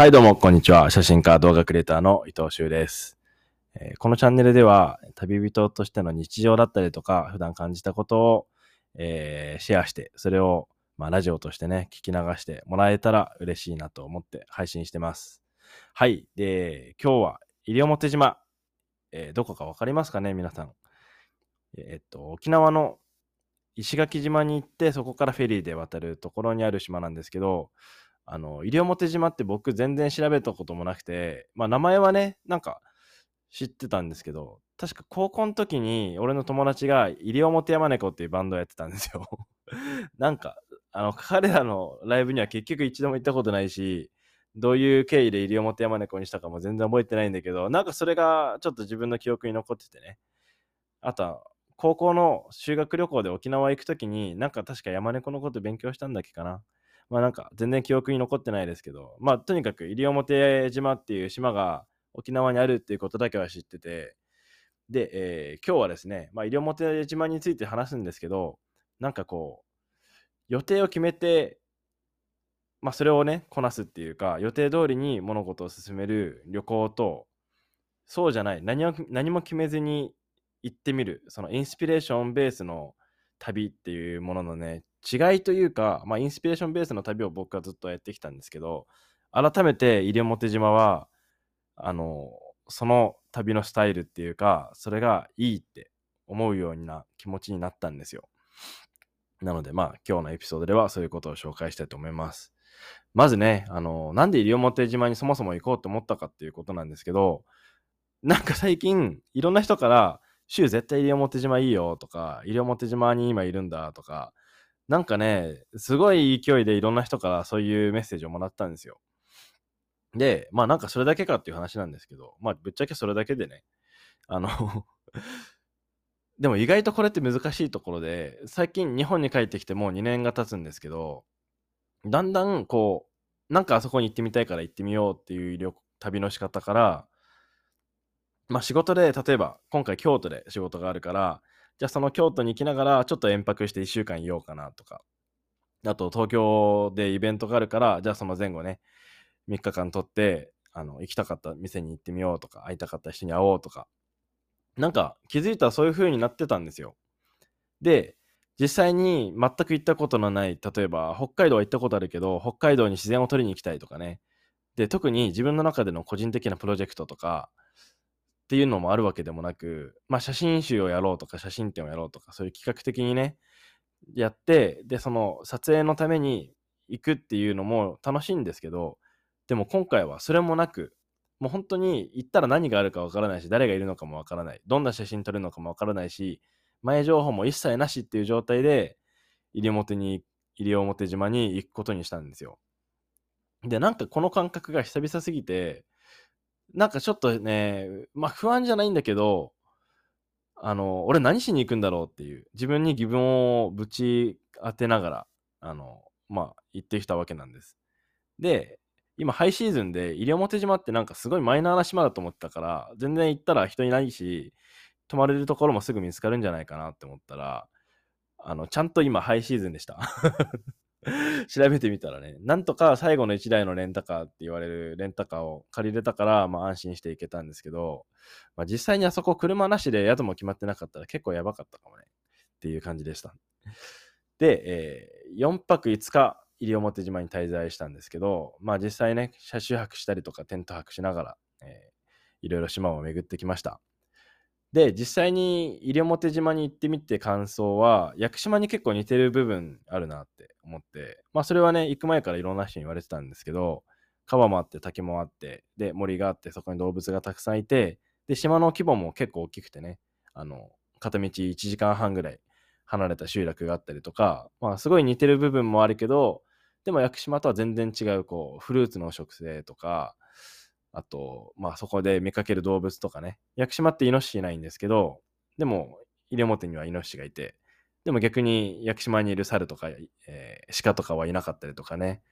はい、どうも、こんにちは。写真家、動画クリエイターの伊藤修です、えーこのチャンネルでは、旅人としての日常だったりとか、普段感じたことを、えーシェアして、それを、まあ、ラジオとしてね、聞き流してもらえたら嬉しいなと思って配信してます。はい。で、今日は、西表島、えーどこかわかりますかね、皆さん。えーっと、沖縄の石垣島に行って、そこからフェリーで渡るところにある島なんですけど、あの、西表島って僕全然調べたこともなくて、まあ名前はね、なんか知ってたんですけど、確か高校の時に俺の友達が西表山猫っていうバンドをやってたんですよ。なんか、あの、彼らのライブには結局一度も行ったことないし、どういう経緯で西表山猫にしたかも全然覚えてないんだけど、なんかそれがちょっと自分の記憶に残っててね。あとは、高校の修学旅行で沖縄行く時に、なんか確か山猫のこと勉強したんだっけかな。まあなんか全然記憶に残ってないですけど、まあとにかく西表島っていう島が沖縄にあるっていうことだけは知ってて、で、えー今日はですね、まあ西表島について話すんですけど、なんかこう、予定を決めて、まあそれをね、こなすっていうか、予定通りに物事を進める旅行と、そうじゃない、何を何も決めずに行ってみる、そのインスピレーションベースの旅っていうもののね、違いというか、まあ、インスピレーションベースの旅を僕はずっとやってきたんですけど、改めて西表島は、あの、その旅のスタイルっていうか、それがいいって思うような気持ちになったんですよ。なので、まあ、今日のエピソードではそういうことを紹介したいと思います。まずね、あの、なんで西表島にそもそも行こうと思ったかっていうことなんですけど、なんか最近、いろんな人から、週絶対西表島いいよとか、西表島に今いるんだとか、なんかね、すごい勢いでいろんな人からそういうメッセージをもらったんですよ。で、まあなんかそれだけかっていう話なんですけど、まあぶっちゃけそれだけでね、あの でも意外とこれって難しいところで、最近日本に帰ってきてもう2年が経つんですけど、だんだんこう、なんかあそこに行ってみたいから行ってみようっていう旅旅の仕方から、まあ仕事で、例えば今回京都で仕事があるから、じゃあその京都に行きながらちょっと延泊して1週間いようかなとか、あと東京でイベントがあるから、じゃあその前後ね、3日間取って、あの、行きたかった店に行ってみようとか、会いたかった人に会おうとか、なんか気づいたらそういう風になってたんですよ。で、実際に全く行ったことのない、例えば北海道は行ったことあるけど、北海道に自然を撮りに行きたいとかね。で、特に自分の中での個人的なプロジェクトとか、っていうのもあるわけでもなく、まあ写真集をやろうとか写真展をやろうとか、そういう企画的にね、やって、で、その撮影のために行くっていうのも楽しいんですけど、でも今回はそれもなく、もう本当に行ったら何があるかわからないし、誰がいるのかもわからない、どんな写真撮るのかもわからないし、前情報も一切なしっていう状態で、西表に、西表島に行くことにしたんですよ。で、なんかこの感覚が久々すぎて、なんかちょっとね、まあ不安じゃないんだけど、あの、俺何しに行くんだろうっていう、自分に疑問をぶち当てながら、あの、まあ行ってきたわけなんです。で、今ハイシーズンで西表島ってなんかすごいマイナーな島だと思ってたから、全然行ったら人いないし、泊まれるところもすぐ見つかるんじゃないかなって思ったら、あの、ちゃんと今ハイシーズンでした。調べてみたらね、なんとか最後の1台のレンタカーって言われるレンタカーを借りれたから、まあ安心して行けたんですけど、まあ実際にあそこ車なしで宿も決まってなかったら結構やばかったかもね。っていう感じでした。で、えー4泊5日、西表島に滞在したんですけど、まあ実際ね、車中泊したりとかテント泊しながら、えーいろいろ島を巡ってきました。で、実際に西表島に行ってみて感想は、屋久島に結構似てる部分あるなって思って、まあそれはね、行く前からいろんな人に言われてたんですけど、川もあって竹もあって、で、森があって、そこに動物がたくさんいて、で、島の規模も結構大きくてね、あの、片道1時間半ぐらい離れた集落があったりとか、まあすごい似てる部分もあるけど、でも屋久島とは全然違う、こう、フルーツの植生とか、あと、まあそこで見かける動物とかね。屋久島ってイノシシいないんですけど、でも、西表にはイノシシがいて、でも逆に屋久島にいる猿とか、えー鹿とかはいなかったりとかね。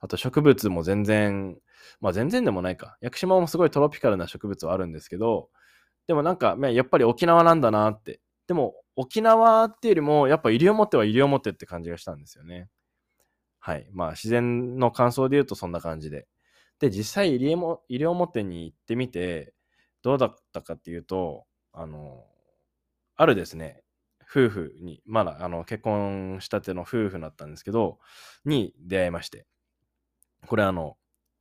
あと植物も全然、まあ全然でもないか。屋久島もすごいトロピカルな植物はあるんですけど、でもなんか、やっぱり沖縄なんだなって。でも沖縄っていうよりも、やっぱ西表は西表って感じがしたんですよね。はい。まあ自然の感想で言うとそんな感じで。で、実際医療も、医療表に行ってみて、どうだったかっていうと、あの、あるですね、夫婦に、まだあの結婚したての夫婦だったんですけど、に出会いまして。これあの、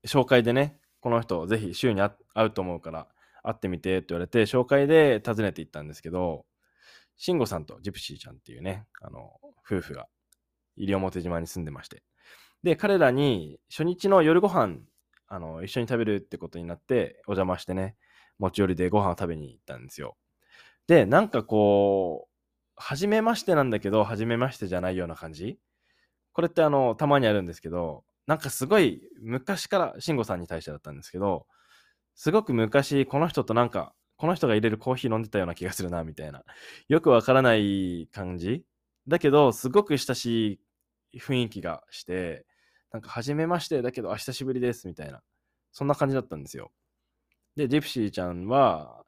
紹介でね、この人ぜひ週に会うと思うから会ってみてって言われて、紹介で訪ねて行ったんですけど、慎吾さんとジプシーちゃんっていうね、あの、夫婦が西表島に住んでまして。で、彼らに初日の夜ご飯、あの、一緒に食べるってことになって、お邪魔してね、持ち寄りでご飯を食べに行ったんですよ。で、なんかこう、初めましてなんだけど、初めましてじゃないような感じこれってあの、たまにあるんですけど、なんかすごい昔から、慎吾さんに対してだったんですけど、すごく昔、この人となんか、この人が入れるコーヒー飲んでたような気がするな、みたいな。よくわからない感じだけど、すごく親しい雰囲気がして、なんか、初めましてだけど、あ、久しぶりです、みたいな。そんな感じだったんですよ。で、ジプシーちゃんは、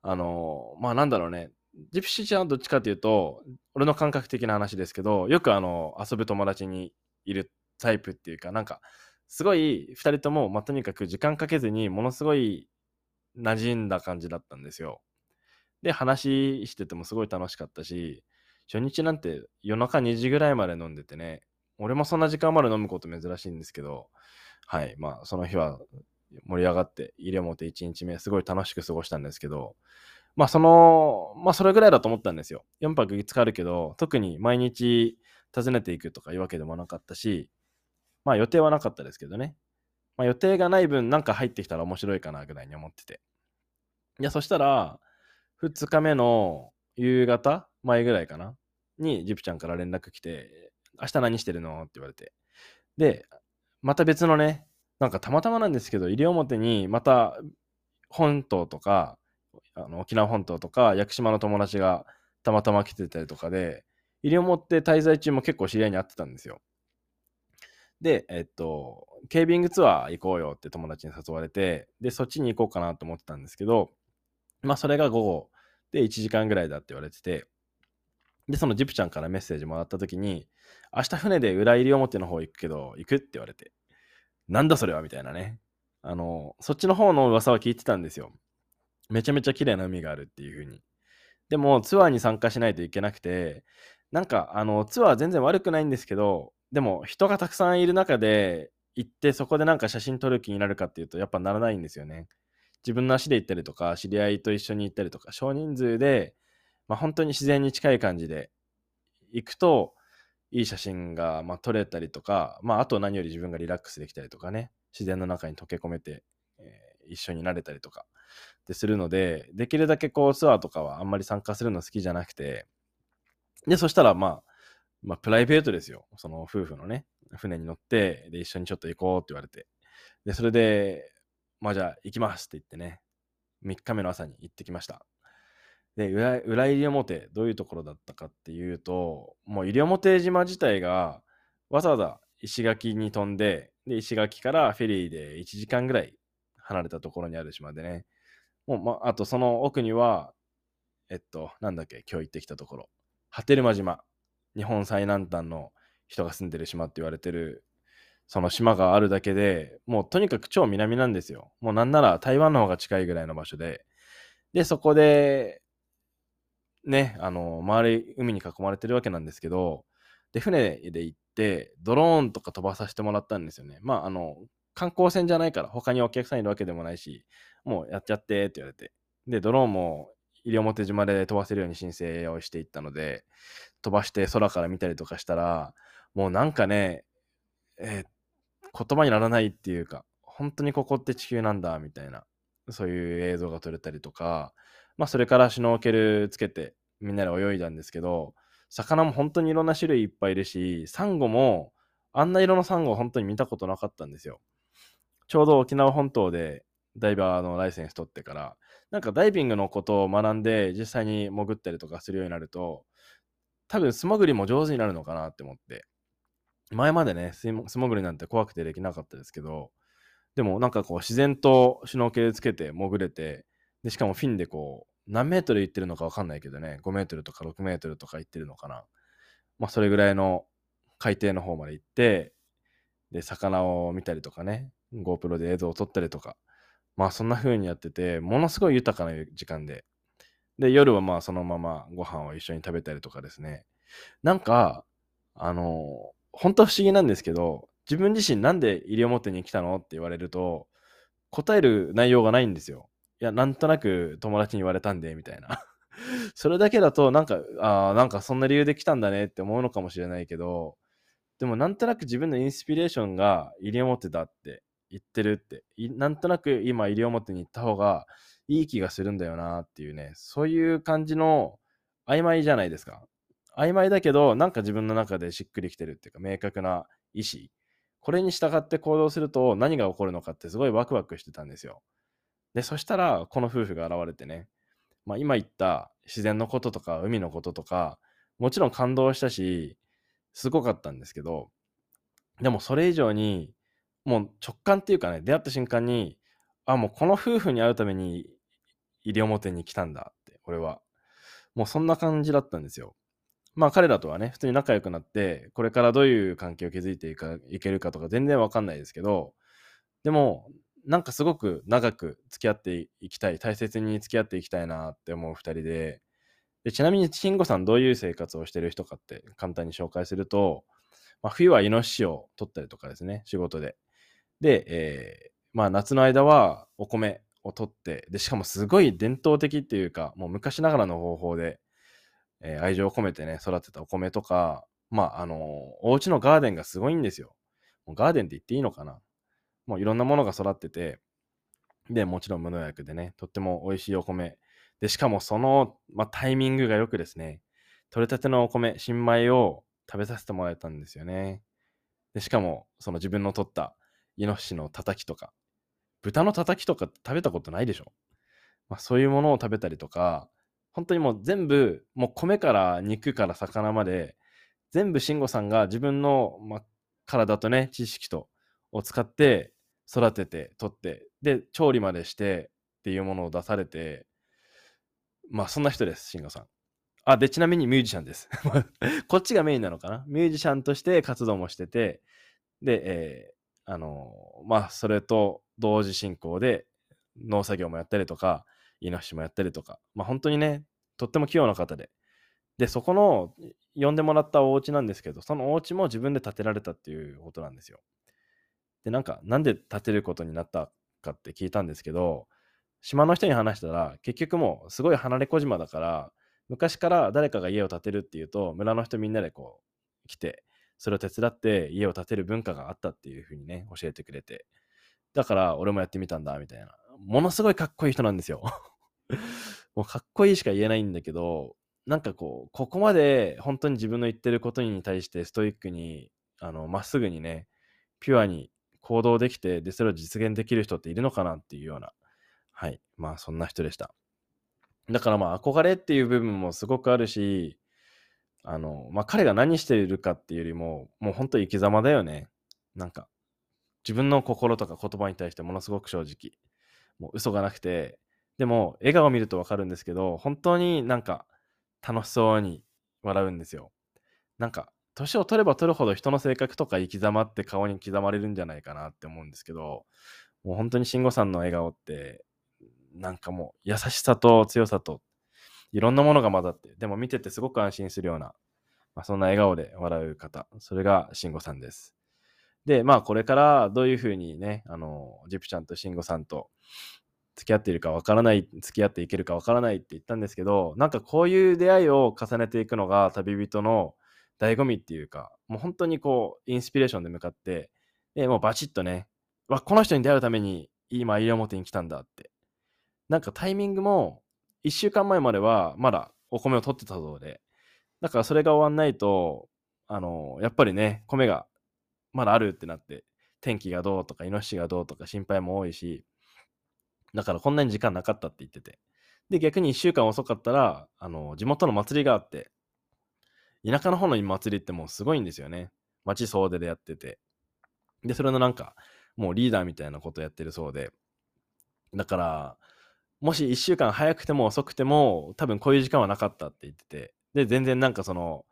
あの、まあなんだろうね、ジプシーちゃんはどっちかっていうと、俺の感覚的な話ですけど、よくあの、遊ぶ友達にいるタイプっていうか、なんか、すごい2人とも、まあ、とにかく時間かけずにものすごい馴染んだ感じだったんですよ。で、話しててもすごい楽しかったし、初日なんて夜中2時ぐらいまで飲んでてね、俺もそんな時間まで飲むこと珍しいんですけど、はい、まあその日は盛り上がって、入れ表1日目、すごい楽しく過ごしたんですけど、まあその、まあそれぐらいだと思ったんですよ。4泊5日あるけど、特に毎日訪ねていくとかいうわけでもなかったし、まあ予定はなかったですけどね。まあ予定がない分なんか入ってきたら面白いかなぐらいに思ってて。いや、そしたら、2日目の夕方前ぐらいかなにジプちゃんから連絡来て、明日何してるの？って言われて。で、また別のね、なんかたまたまなんですけど、西表にまた本島とか、あの沖縄本島とか屋久島の友達がたまたま来てたりとかで、西表滞在中も結構知り合いに会ってたんですよ。で、えっと、ケービングツアー行こうよって友達に誘われて、で、そっちに行こうかなと思ってたんですけど、まあ、それが午後で1時間ぐらいだって言われてて、で、そのジプちゃんからメッセージもらった時に、明日船で裏入り表の方行くけど、行くって言われて、なんだそれはみたいなね。あの、そっちの方の噂は聞いてたんですよ。めちゃめちゃ綺麗な海があるっていう風に。でも、ツアーに参加しないといけなくて、なんか、あの、ツアー全然悪くないんですけど、でも人がたくさんいる中で行ってそこでなんか写真撮る気になるかっていうとやっぱならないんですよね。自分の足で行ったりとか知り合いと一緒に行ったりとか少人数で、まあ、本当に自然に近い感じで行くといい写真がまあ撮れたりとか、まあ、あと何より自分がリラックスできたりとかね自然の中に溶け込めて、えー、一緒になれたりとかでするのでできるだけこうツアーとかはあんまり参加するの好きじゃなくてでそしたらまあまあ、プライベートですよ。その夫婦のね、船に乗って、で、一緒にちょっと行こうって言われて。で、それで、まあじゃあ行きますって言ってね、3日目の朝に行ってきました。で、裏裏入表、どういうところだったかっていうと、もう西表島自体が、わざわざ石垣に飛んで、で、石垣からフェリーで1時間ぐらい離れたところにある島でね、もう、ま、あとその奥には、えっと、なんだっけ、今日行ってきたところ、波照間島。日本最南端の人が住んでる島って言われてるその島があるだけでもうとにかく超南なんですよ。もうなんなら台湾の方が近いぐらいの場所で。で、そこで、ね、あの、周り海に囲まれてるわけなんですけど、で、船で行って、ドローンとか飛ばさせてもらったんですよね。まあ、あの、観光船じゃないから、他にお客さんいるわけでもないし、もうやっちゃってって言われて。で、ドローンも西表島で飛ばせるように申請をしていったので、飛ばして空から見たりとかしたら、もうなんかね、えー、言葉にならないっていうか、本当にここって地球なんだ、みたいな、そういう映像が撮れたりとか、まあそれからシュノーケルつけてみんなで泳いだんですけど、魚も本当にいろんな種類いっぱいいるし、サンゴもあんな色のサンゴ本当に見たことなかったんですよ。ちょうど沖縄本島でダイバーのライセンス取ってから、なんかダイビングのことを学んで実際に潜ったりとかするようになると、多分素潜りも上手になるのかなって思って。前までね、素潜りなんて怖くてできなかったですけど、でもなんかこう自然とシュノーケルつけて潜れて、で、しかもフィンでこう、何メートル行ってるのかわかんないけどね、5メートルとか6メートルとか行ってるのかな。まあそれぐらいの海底の方まで行って、で、魚を見たりとかね、GoPro で映像を撮ったりとか、まあそんな風にやってて、ものすごい豊かな時間で。で、夜はまあそのままご飯を一緒に食べたりとかですね。なんか、あの、本当は不思議なんですけど、自分自身なんで西表に来たのって言われると、答える内容がないんですよ。いや、なんとなく友達に言われたんで、みたいな。それだけだと、なんか、ああ、なんかそんな理由で来たんだねって思うのかもしれないけど、でもなんとなく自分のインスピレーションが西表だって言ってるって、なんとなく今西表に行った方がいい気がするんだよなっていうね、そういう感じの曖昧じゃないですか。曖昧だけど、なんか自分の中でしっくりきてるっていうか、明確な意思。これに従って行動すると何が起こるのかってすごいワクワクしてたんですよ。で、そしたら、この夫婦が現れてね、まあ、今言った自然のこととか海のこととか、もちろん感動したし、すごかったんですけど、でもそれ以上に、もう直感っていうかね、出会った瞬間に、あ、もうこの夫婦に会うために西表に来たんだって、俺は。もうそんな感じだったんですよ。まあ彼らとはね、普通に仲良くなって、これからどういう関係を築いていけるかとか全然わかんないですけど、でも、なんかすごく長く付き合っていきたい、大切に付き合っていきたいなって思う2人で、でちなみに慎吾さんどういう生活をしてる人かって簡単に紹介すると、まあ、冬はイノシシを取ったりとかですね、仕事で。で、えー、まあ夏の間はお米を取って、で、しかもすごい伝統的っていうか、もう昔ながらの方法で、えー、愛情を込めてね、育てたお米とか、まあ、あのー、お家のガーデンがすごいんですよ。ガーデンって言っていいのかな？もういろんなものが育ってて、で、もちろん無農薬でね、とっても美味しいお米。で、しかもその、まあ、タイミングがよくですね、取れたてのお米、新米を食べさせてもらえたんですよね。で、しかも、その自分の取ったイノシシのたたきとか、豚のたたきとか食べたことないでしょまあ、そういうものを食べたりとか、本当にもう全部、もう米から肉から魚まで、全部慎吾さんが自分の、まあ、体とね、知識とを使って育てて、取って、で、調理までしてっていうものを出されて、まあ、そんな人です、慎吾さん。あ、で、ちなみにミュージシャンです。こっちがメインなのかな？ミュージシャンとして活動もしてて、で、えー、あのー、まあ、それと同時進行で農作業もやったりとか、イノシシもやったりとか、まあ、本当にね、とっても器用な方で。で、そこの、呼んでもらったお家なんですけど、そのお家も自分で建てられたっていうことなんですよ。で、なんか、なんで建てることになったかって聞いたんですけど、島の人に話したら、結局もうすごい離れ小島だから、昔から誰かが家を建てるっていうと、村の人みんなでこう来て、それを手伝って家を建てる文化があったっていうふうにね、教えてくれて。だから俺もやってみたんだ、みたいな。ものすごいかっこいい人なんですよ。もうかっこいいしか言えないんだけど、なんかこう、ここまで本当に自分の言ってることに対してストイックに、あの、まっすぐにね、ピュアに行動できて、で、それを実現できる人っているのかなっていうような、はい。まあ、そんな人でした。だからまあ、憧れっていう部分もすごくあるし、あの、まあ、彼が何しているかっていうよりも、もう本当生き様だよね。なんか、自分の心とか言葉に対してものすごく正直。もう嘘がなくて、でも、笑顔を見るとわかるんですけど、本当になんか楽しそうに笑うんですよ。なんか、年を取れば取るほど人の性格とか生き様って顔に刻まれるんじゃないかなって思うんですけど、もう本当に慎吾さんの笑顔って、なんかもう優しさと強さといろんなものが混ざって、でも見ててすごく安心するような、まあ、そんな笑顔で笑う方、それが慎吾さんです。で、まあこれからどういうふうにね、あの、ジプちゃんと慎吾さんと付き合っているかわからない、付き合っていけるかわからないって言ったんですけど、なんかこういう出会いを重ねていくのが旅人の醍醐味っていうか、もう本当にこう、インスピレーションで向かって、で、もうバチッとね、わ、この人に出会うために今、西表に来たんだって。なんかタイミングも、1週間前まではまだお米を取ってたそうで、だからそれが終わんないと、あの、やっぱりね、米がまだあるってなって、天気がどうとか、イノシシがどうとか心配も多いし、だからこんなに時間なかったって言ってて。で、逆に1週間遅かったら、あの、地元の祭りがあって、田舎の方の祭りってもうすごいんですよね。町総出でやってて。で、それのなんか、もうリーダーみたいなことやってるそうで。だから、もし1週間早くても遅くても、多分こういう時間はなかったって言ってて。で、全然なんかその、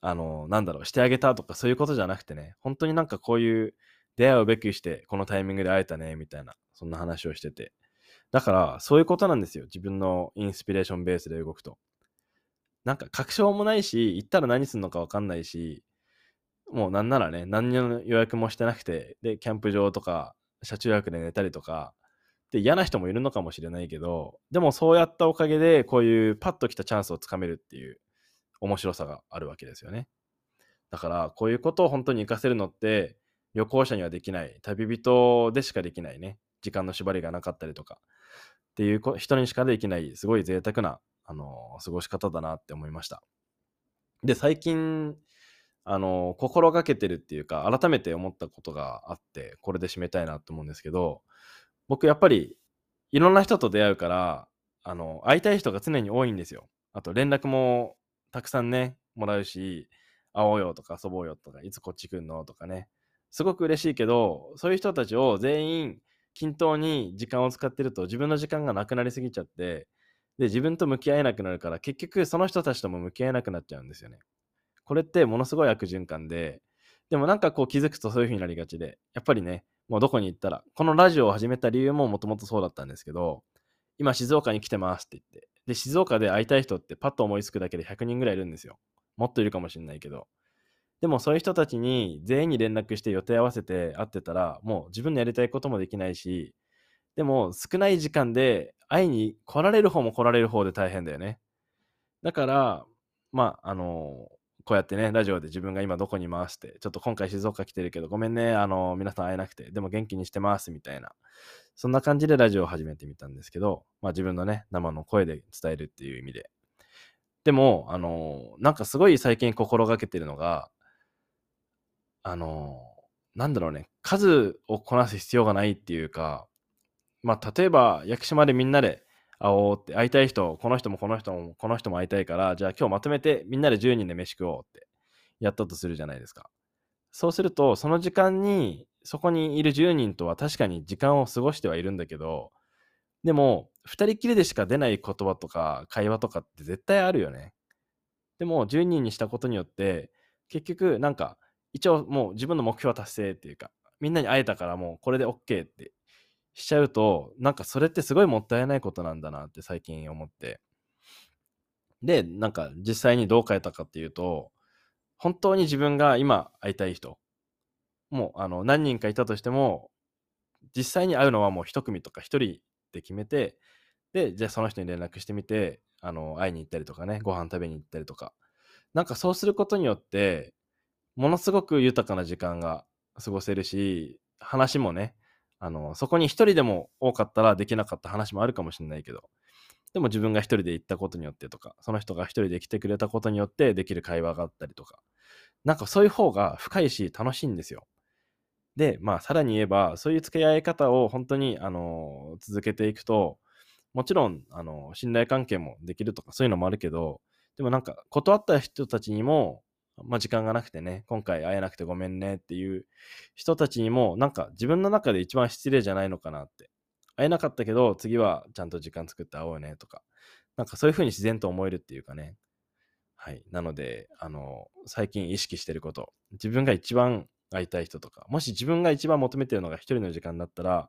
あの、なんだろう、してあげたとかそういうことじゃなくてね、本当になんかこういう出会うべくしてこのタイミングで会えたね、みたいな、そんな話をしてて。だから、そういうことなんですよ。自分のインスピレーションベースで動くと。なんか確証もないし、行ったら何するのか分かんないし、もうなんならね、何の予約もしてなくて、で、キャンプ場とか、車中泊で寝たりとか、で、嫌な人もいるのかもしれないけど、でもそうやったおかげで、こういうパッと来たチャンスをつかめるっていう面白さがあるわけですよね。だから、こういうことを本当に活かせるのって、旅行者にはできない、旅人でしかできないね、時間の縛りがなかったりとか、っていう人にしかできない、すごい贅沢な、あの過ごし方だなって思いました。で、最近、あの心がけてるっていうか、改めて思ったことがあって、これで締めたいなと思うんですけど、僕やっぱり、いろんな人と出会うから、あの、会いたい人が常に多いんですよ。あと連絡もたくさんね、もらうし、会おうよとか遊ぼうよとか、いつこっち来んのとかね。すごく嬉しいけど、そういう人たちを全員均等に時間を使ってると自分の時間がなくなりすぎちゃって、で、自分と向き合えなくなるから、結局その人たちとも向き合えなくなっちゃうんですよね。これってものすごい悪循環で、でもなんかこう気づくとそういう風になりがちで、やっぱりね、もうどこに行ったら、このラジオを始めた理由ももともとそうだったんですけど、今静岡に来てますって言って、で、静岡で会いたい人ってパッと思いつくだけで100人ぐらいいるんですよ。もっといるかもしれないけど。でもそういう人たちに全員に連絡して予定合わせて会ってたら、もう自分のやりたいこともできないし、でも少ない時間で会いに来られる方も来られる方で大変だよね。だから、まあ、あのこうやってね、ラジオで自分が今どこにいますって、ちょっと今回静岡来てるけど、ごめんね、あの皆さん会えなくて、でも元気にしてますみたいな。そんな感じでラジオを始めてみたんですけど、まあ自分のね、生の声で伝えるっていう意味で。でも、あの、なんかすごい最近心がけてるのが、あの、なんだろうね、数をこなす必要がないっていうか、まあ例えば、屋久島でみんなで会おうって、会いたい人、この人もこの人もこの人も会いたいから、じゃあ今日まとめてみんなで10人で飯食おうってやったとするじゃないですか。そうすると、その時間にそこにいる10人とは確かに時間を過ごしてはいるんだけど、でも、2人きりでしか出ない言葉とか会話とかって絶対あるよね。でも、10人にしたことによって、結局、なんか、一応もう自分の目標は達成っていうか、みんなに会えたからもうこれで OK ってしちゃうと、なんかそれってすごいもったいないことなんだなって最近思って。で、なんか実際にどう変えたかっていうと、本当に自分が今会いたい人もうあの何人かいたとしても、実際に会うのはもう一組とか一人で決めて、で、じゃあその人に連絡してみて、あの会いに行ったりとかね、ご飯食べに行ったりとか。なんかそうすることによって、ものすごく豊かな時間が過ごせるし、話もね、あの、そこに一人でも多かったらできなかった話もあるかもしれないけど、でも自分が一人で行ったことによってとか、その人が一人で来てくれたことによってできる会話があったりとか、なんかそういう方が深いし楽しいんですよ。で、まあ、さらに言えば、そういう付き合い方を本当に、あの、続けていくと、もちろん、あの、信頼関係もできるとか、そういうのもあるけど、でもなんか、断った人たちにも、まあ、時間がなくてね、今回会えなくてごめんねっていう人たちにも、なんか自分の中で一番失礼じゃないのかなって。会えなかったけど、次はちゃんと時間作って会おうねとか、なんかそういうふうに自然と思えるっていうかね。はい。なので、あの、最近意識してること、自分が一番会いたい人とか、もし自分が一番求めてるのが一人の時間だったら、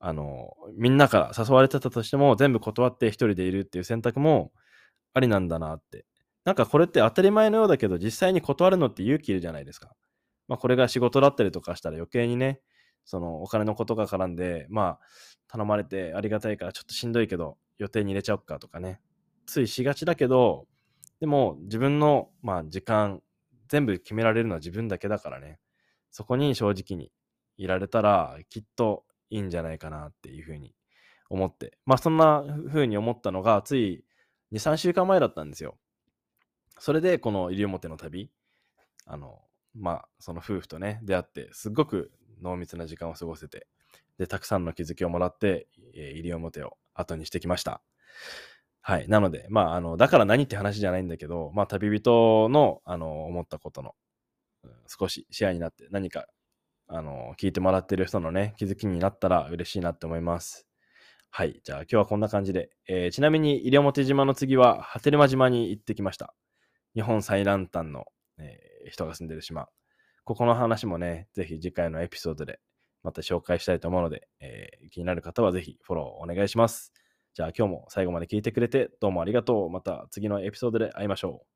あの、みんなから誘われてたとしても、全部断って一人でいるっていう選択もありなんだなって。なんかこれって当たり前のようだけど、実際に断るのって勇気いるじゃないですか。まあこれが仕事だったりとかしたら余計にね、そのお金のことが絡んで、まあ頼まれてありがたいからちょっとしんどいけど予定に入れちゃおっかとかね。ついしがちだけど、でも自分のまあ時間全部決められるのは自分だけだからね。そこに正直にいられたらきっといいんじゃないかなっていうふうに思って。まあそんなふうに思ったのがつい2、3週間前だったんですよ。それでこの西表の旅、あの、まあその夫婦とね、出会って、すっごく濃密な時間を過ごせて、で、たくさんの気づきをもらって、えー、西表を後にしてきました。はい。なので、まあ、あの、だから何って話じゃないんだけど、まあ、旅人の、あの、思ったことの少しシェアになって何かあの聞いてもらってる人のね気づきになったら嬉しいなって思います。はい。じゃあ今日はこんな感じで。えー、ちなみに西表島の次は波照間島に行ってきました。日本最南端の、えー、人が住んでる島。ここの話もね、ぜひ次回のエピソードでまた紹介したいと思うので、えー気になる方はぜひフォローお願いします。じゃあ今日も最後まで聞いてくれてどうもありがとう。また次のエピソードで会いましょう。